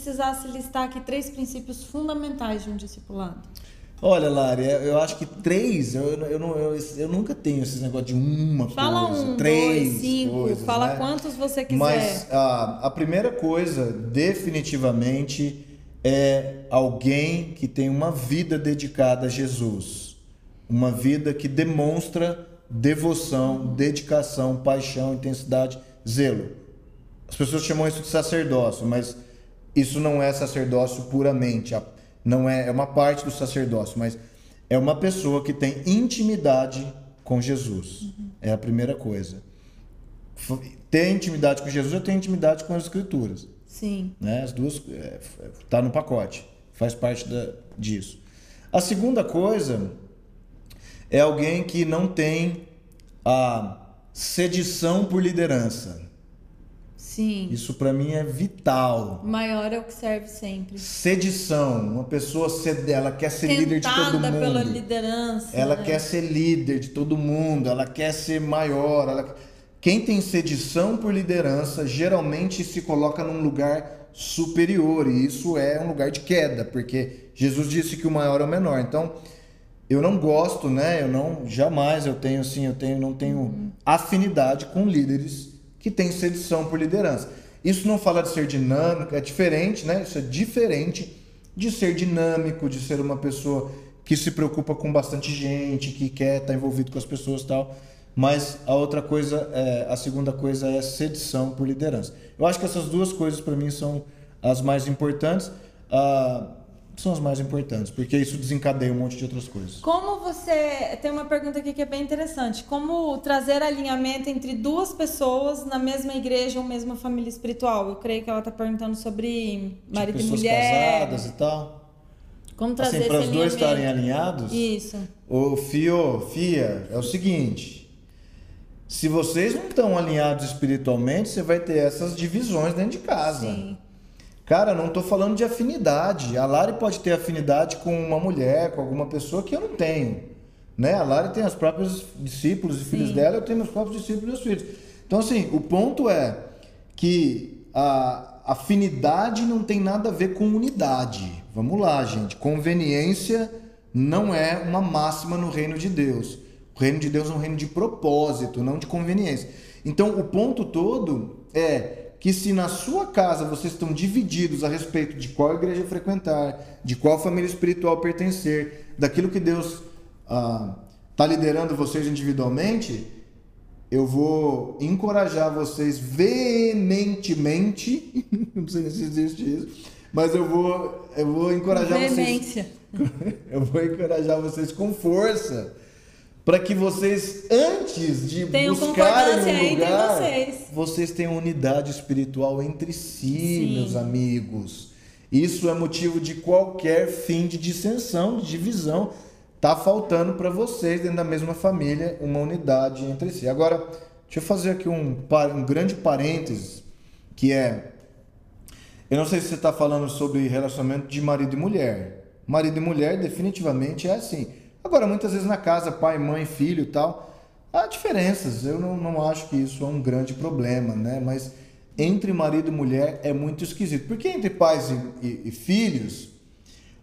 precisasse listar aqui três princípios fundamentais de um discipulado. Olha, Lari, eu acho que três, eu, eu, não, eu, eu nunca tenho esses negócio de uma fala coisa. um, três dois, cinco, coisas, fala né? quantos você quiser. Mas a, a primeira coisa, definitivamente, é alguém que tem uma vida dedicada a Jesus. Uma vida que demonstra devoção, dedicação, paixão, intensidade, zelo. As pessoas chamam isso de sacerdócio, mas isso não é sacerdócio puramente. Não é, é uma parte do sacerdócio, mas é uma pessoa que tem intimidade com Jesus. É a primeira coisa. Ter intimidade com Jesus, eu tenho intimidade com as Escrituras. Sim. Né? As duas é, f- tá no pacote, faz parte da, disso. A segunda coisa é alguém que não tem a sedição por liderança. Sim. Isso para mim é vital. Maior é o que serve sempre. Sedição, uma pessoa cede, ela quer ser líder de todo Tentada pela mundo. liderança. Ela né? quer ser líder de todo mundo, ela quer ser maior. ela- Quem tem sedição por liderança geralmente se coloca num lugar superior e isso é um lugar de queda, porque Jesus disse que o maior é o menor. Então, eu não gosto, né? Eu não jamais eu tenho assim, eu tenho não tenho afinidade com líderes que têm sedição por liderança. Isso não fala de ser dinâmico, é diferente, né? Isso é diferente de ser dinâmico, de ser uma pessoa que se preocupa com bastante gente, que quer estar envolvido com as pessoas e tal. Mas a outra coisa, é, a segunda coisa é sedição por liderança. Eu acho que essas duas coisas para mim são as mais importantes. Ah, são as mais importantes, porque isso desencadeia um monte de outras coisas. Como você. Tem uma pergunta aqui que é bem interessante. Como trazer alinhamento entre duas pessoas na mesma igreja ou mesma família espiritual? Eu creio que ela está perguntando sobre marido Tipo, e pessoas mulher. casadas e tal. Como trazer Assim, para os dois estarem alinhados. Isso. Ô, Fio, Fia, é o seguinte. Se vocês não estão alinhados espiritualmente, você vai ter essas divisões dentro de casa. Sim. Cara, não tô falando de afinidade. A Lari pode ter afinidade com uma mulher, com alguma pessoa que eu não tenho. Né? A Lari tem os próprios discípulos e filhos dela, eu tenho meus próprios discípulos e meus filhos. Então, assim, o ponto é que a afinidade não tem nada a ver com unidade. Vamos lá, gente. Conveniência não é uma máxima no reino de Deus. O reino de Deus é um reino de propósito, não de conveniência. Então, o ponto todo é que se na sua casa vocês estão divididos a respeito de qual igreja frequentar, de qual família espiritual pertencer, daquilo que Deus está liderando vocês individualmente, eu vou encorajar vocês veementemente, não sei se existe isso, mas eu vou, eu vou encorajar vocês Veemência. eu vou encorajar vocês com força para que vocês, antes de Tenham buscarem um lugar, vocês. vocês tenham unidade espiritual entre si, Sim. meus amigos. Isso é motivo de qualquer fim de dissensão, de divisão. Tá faltando para vocês, dentro da mesma família, uma unidade entre si. Agora, deixa eu fazer aqui um, um grande parênteses, que é eu não sei se você está falando sobre relacionamento de marido e mulher. Marido e mulher definitivamente é assim. Agora, muitas vezes na casa, pai, mãe, filho e tal, há diferenças. Eu não, não acho que isso é um grande problema, né? Mas entre marido e mulher é muito esquisito. Porque entre pais e, e- e filhos,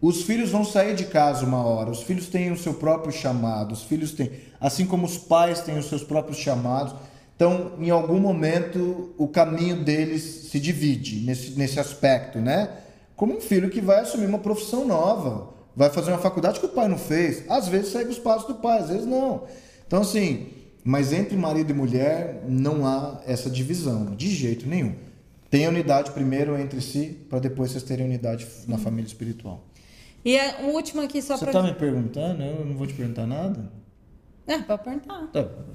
os filhos vão sair de casa uma hora, os filhos têm o seu próprio chamado, os filhos têm, assim como os pais têm os seus próprios chamados. Então, em algum momento, o caminho deles se divide nesse, nesse aspecto, né? Como um filho que vai assumir uma profissão nova, vai fazer uma faculdade que o pai não fez, às vezes segue os passos do pai, às vezes não. Então, assim, mas entre marido e mulher não há essa divisão, de jeito nenhum. Tem unidade primeiro entre si, para depois vocês terem unidade na família espiritual. E a- o último aqui só Você pra. tá me perguntando? Eu não vou te perguntar nada? É, pra perguntar. Tá, eu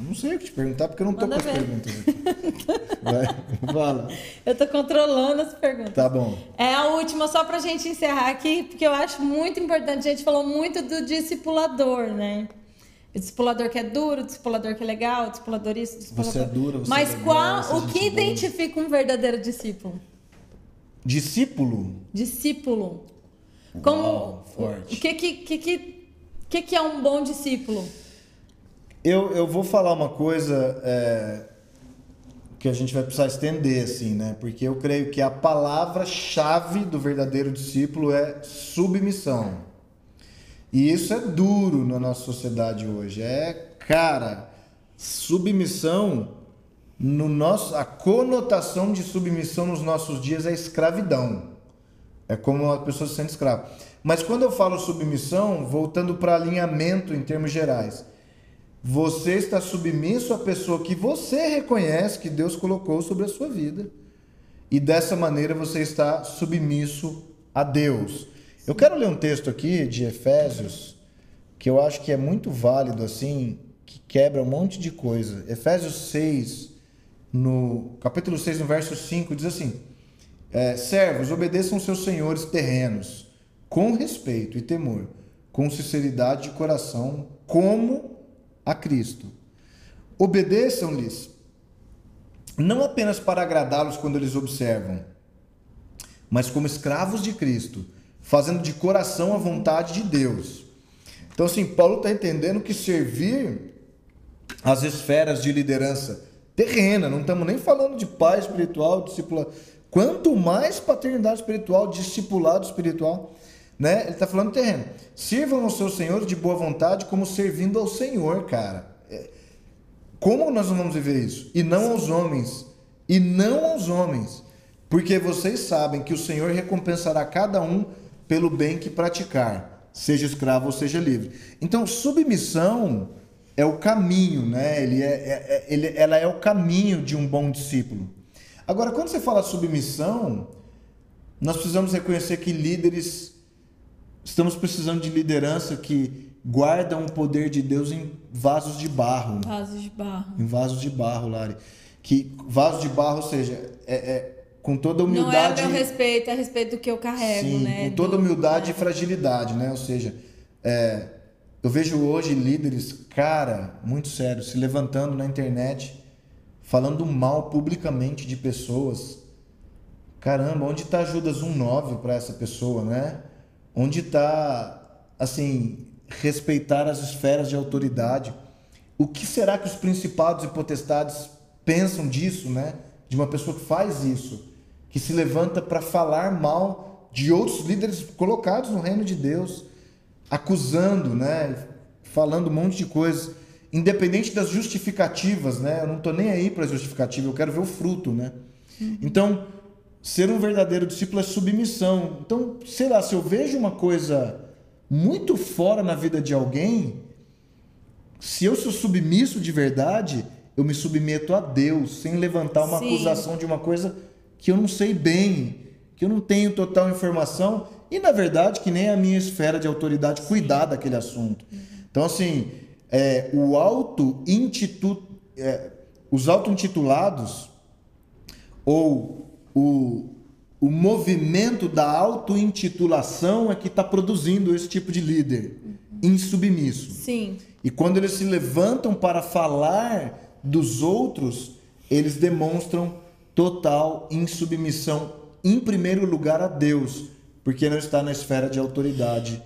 não sei o que te perguntar porque eu não tô com as ver. perguntas aqui. Vai, fala. Eu tô controlando as perguntas. Tá bom. É a última, só pra gente encerrar aqui, porque eu acho muito importante. A gente falou muito do discipulador, né? O discipulador que é duro, o discipulador que é legal, o discipulador isso, o discipulador... Você é dura, você Mas é legal, qual, é o gente que identifica um verdadeiro discípulo? Discípulo? Discípulo. Como... Uau, forte. O que, que, que, que que é um bom discípulo? Eu, eu vou falar uma coisa é, que a gente vai precisar estender, assim, né? Porque eu creio que a palavra-chave do verdadeiro discípulo é submissão. E isso é duro na nossa sociedade hoje. É, cara, submissão no nosso a conotação de submissão nos nossos dias é escravidão. É como a pessoa se sente escrava. Mas quando eu falo submissão, voltando para alinhamento em termos gerais, você está submisso à pessoa que você reconhece que Deus colocou sobre a sua vida. E dessa maneira você está submisso a Deus. Eu quero ler um texto aqui de Efésios que eu acho que é muito válido assim, que quebra um monte de coisa. Efésios 6, no capítulo 6, no verso 5, diz assim: é, Servos, obedeçam seus senhores terrenos com respeito e temor, com sinceridade de coração, como a Cristo. Obedeçam-lhes, não apenas para agradá-los quando eles observam, mas como escravos de Cristo, fazendo de coração a vontade de Deus. Então, assim, Paulo está entendendo que servir as esferas de liderança terrena, não estamos nem falando de pai espiritual, discipulado, quanto mais paternidade espiritual, discipulado espiritual, né? Ele está falando terreno. Sirvam aos seus senhores de boa vontade como servindo ao Senhor, cara. É, como nós não vamos viver isso? E não aos homens. E não aos homens. Porque vocês sabem que o Senhor recompensará cada um pelo bem que praticar, seja escravo ou seja livre. Então, submissão é o caminho, né? Ele é, é, é ele, ela é o caminho de um bom discípulo. Agora, quando você fala submissão, nós precisamos reconhecer que líderes Estamos precisando de liderança que guardam o poder de Deus em vasos de barro. Vasos de barro. Em vasos de barro, Lari. Que vaso de barro, ou seja, é, é com toda humildade. Não é meu respeito, é a respeito do que eu carrego, sim, né? Com toda humildade do... e fragilidade, né? Ou seja, é, eu vejo hoje líderes, cara, muito sério, se levantando na internet, falando mal publicamente de pessoas. Caramba, onde está Judas 1,9 para essa pessoa, né? Onde está, assim, respeitar as esferas de autoridade. O que será que os principados e potestades pensam disso, né? De uma pessoa que faz isso, que se levanta para falar mal de outros líderes colocados no reino de Deus, acusando, né? Falando um monte de coisas, independente das justificativas, né? Eu não estou nem aí para justificativa, eu quero ver o fruto, né? Uhum. Então, Ser um verdadeiro discípulo é submissão. Então, sei lá, se eu vejo uma coisa muito fora na vida de alguém, se eu sou submisso de verdade, eu me submeto a Deus, sem levantar uma Sim. acusação de uma coisa que eu não sei bem, que eu não tenho total informação e, na verdade, que nem a minha esfera de autoridade cuidar daquele assunto. Então, assim, é, o auto é, os auto-intitulados ou o, o movimento da auto-intitulação é que está produzindo esse tipo de líder insubmisso. Sim. E quando eles se levantam para falar dos outros, eles demonstram total insubmissão, em primeiro lugar, a Deus, porque não está na esfera de autoridade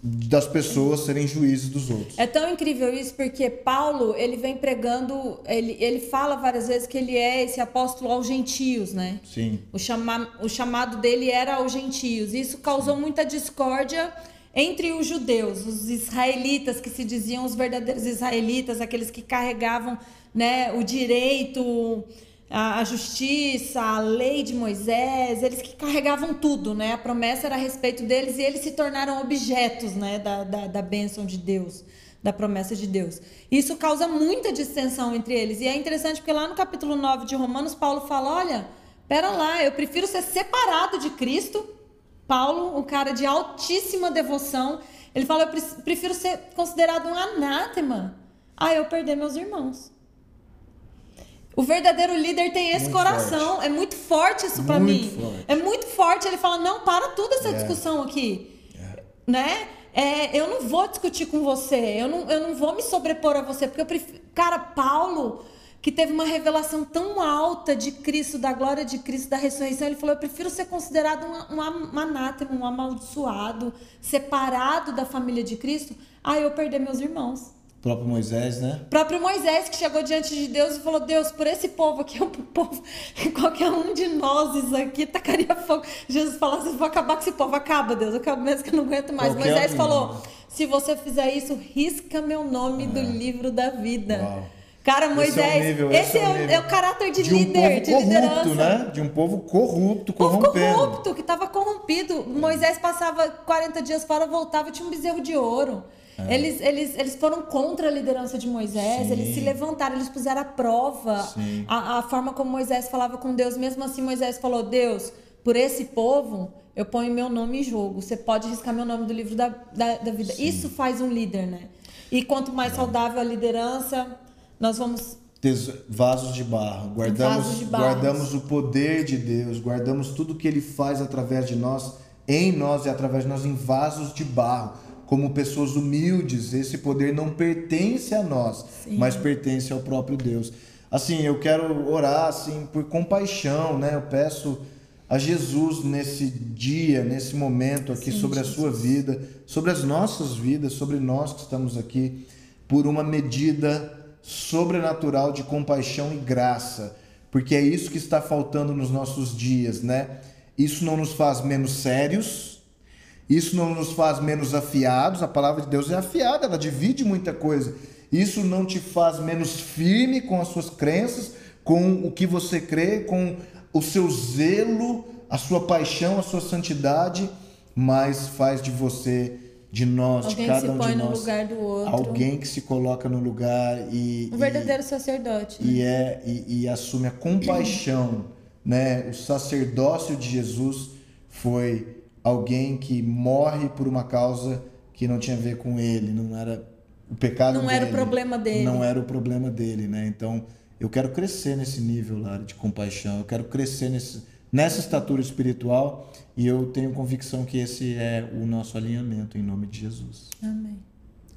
das pessoas serem juízes dos outros. É tão incrível isso porque Paulo, ele vem pregando, ele, ele fala várias vezes que ele é esse apóstolo aos gentios, né? Sim. O, chama, o chamado dele era aos gentios. Isso causou muita discórdia entre os judeus, os israelitas que se diziam os verdadeiros israelitas, aqueles que carregavam, né, o direito a, justiça, a lei de Moisés, eles que carregavam tudo, né? A promessa era a respeito deles e eles se tornaram objetos, né, da, da, da bênção de Deus, da promessa de Deus. Isso causa muita distensão entre eles. E é interessante porque lá no capítulo 9 de Romanos, Paulo fala: olha, pera lá, eu prefiro ser separado de Cristo. Paulo, um cara de altíssima devoção, ele fala: eu prefiro ser considerado um anátema a eu perder meus irmãos. O verdadeiro líder tem esse muito coração. Forte. É muito forte isso para mim. Forte. É muito forte. Ele fala: não, para tudo essa é. discussão aqui. É. Né? É, eu não vou discutir com você. Eu não, eu não vou me sobrepor a você. Porque eu prefiro. Cara, Paulo, que teve uma revelação tão alta de Cristo, da glória de Cristo, da ressurreição, ele falou: eu prefiro ser considerado um, um, um anátema, um amaldiçoado, separado da família de Cristo, a eu perder meus irmãos. Próprio Moisés, né? Próprio Moisés que chegou diante de Deus e falou: Deus, por esse povo aqui, o povo, qualquer um de nós aqui tacaria fogo. Jesus falou assim: vou acabar com esse povo, acaba, Deus, acaba mesmo que eu não aguento mais. Qualquer Moisés um, falou: se você fizer isso, risca meu nome é. do livro da vida. Uau. Cara, Moisés, esse, é o, nível, esse é, o, é, o, caráter de, de líder, um de corrupto, liderança. Né? De um povo corrupto, corrompendo. corrupto, que estava corrompido. Moisés passava 40 dias fora, voltava, tinha um bezerro de ouro. É. Eles, eles, eles foram contra a liderança de Moisés, Sim. eles se levantaram, eles puseram à prova a, a forma como Moisés falava com Deus. Mesmo assim, Moisés falou: Deus, por esse povo, eu ponho meu nome em jogo. Você pode riscar meu nome do livro da, da, da vida. Sim. Isso faz um líder, né? E quanto mais é. saudável a liderança, nós vamos vasos de barro. Guardamos, de guardamos o poder de Deus, guardamos tudo que Ele faz através de nós, em nós e através de nós, em vasos de barro. Como pessoas humildes, esse poder não pertence a nós, Sim. mas pertence ao próprio Deus. Assim, eu quero orar assim por compaixão, né? Eu peço a Jesus nesse dia, nesse momento aqui Sim, sobre Jesus. a sua vida, sobre as nossas vidas, sobre nós que estamos aqui, por uma medida sobrenatural de compaixão e graça, porque é isso que está faltando nos nossos dias, né? Isso não nos faz menos sérios, isso não nos faz menos afiados. A palavra de Deus é afiada, ela divide muita coisa. Isso não te faz menos firme com as suas crenças, com o que você crê, com o seu zelo, a sua paixão, a sua santidade, mas faz de você de nós, alguém de cada um de nós. lugar do outro. Alguém que se coloca no lugar e. Um verdadeiro e, sacerdote. Né? E, é, e, e, assume a compaixão. né? O sacerdócio de Jesus foi alguém que morre por uma causa que não tinha a ver com ele, não era o pecado não dele. Não era o problema dele. Não era o problema dele, né? Então, eu quero crescer nesse nível lá de compaixão, eu quero crescer nesse nessa estatura espiritual e eu tenho convicção que esse é o nosso alinhamento em nome de Jesus. Amém.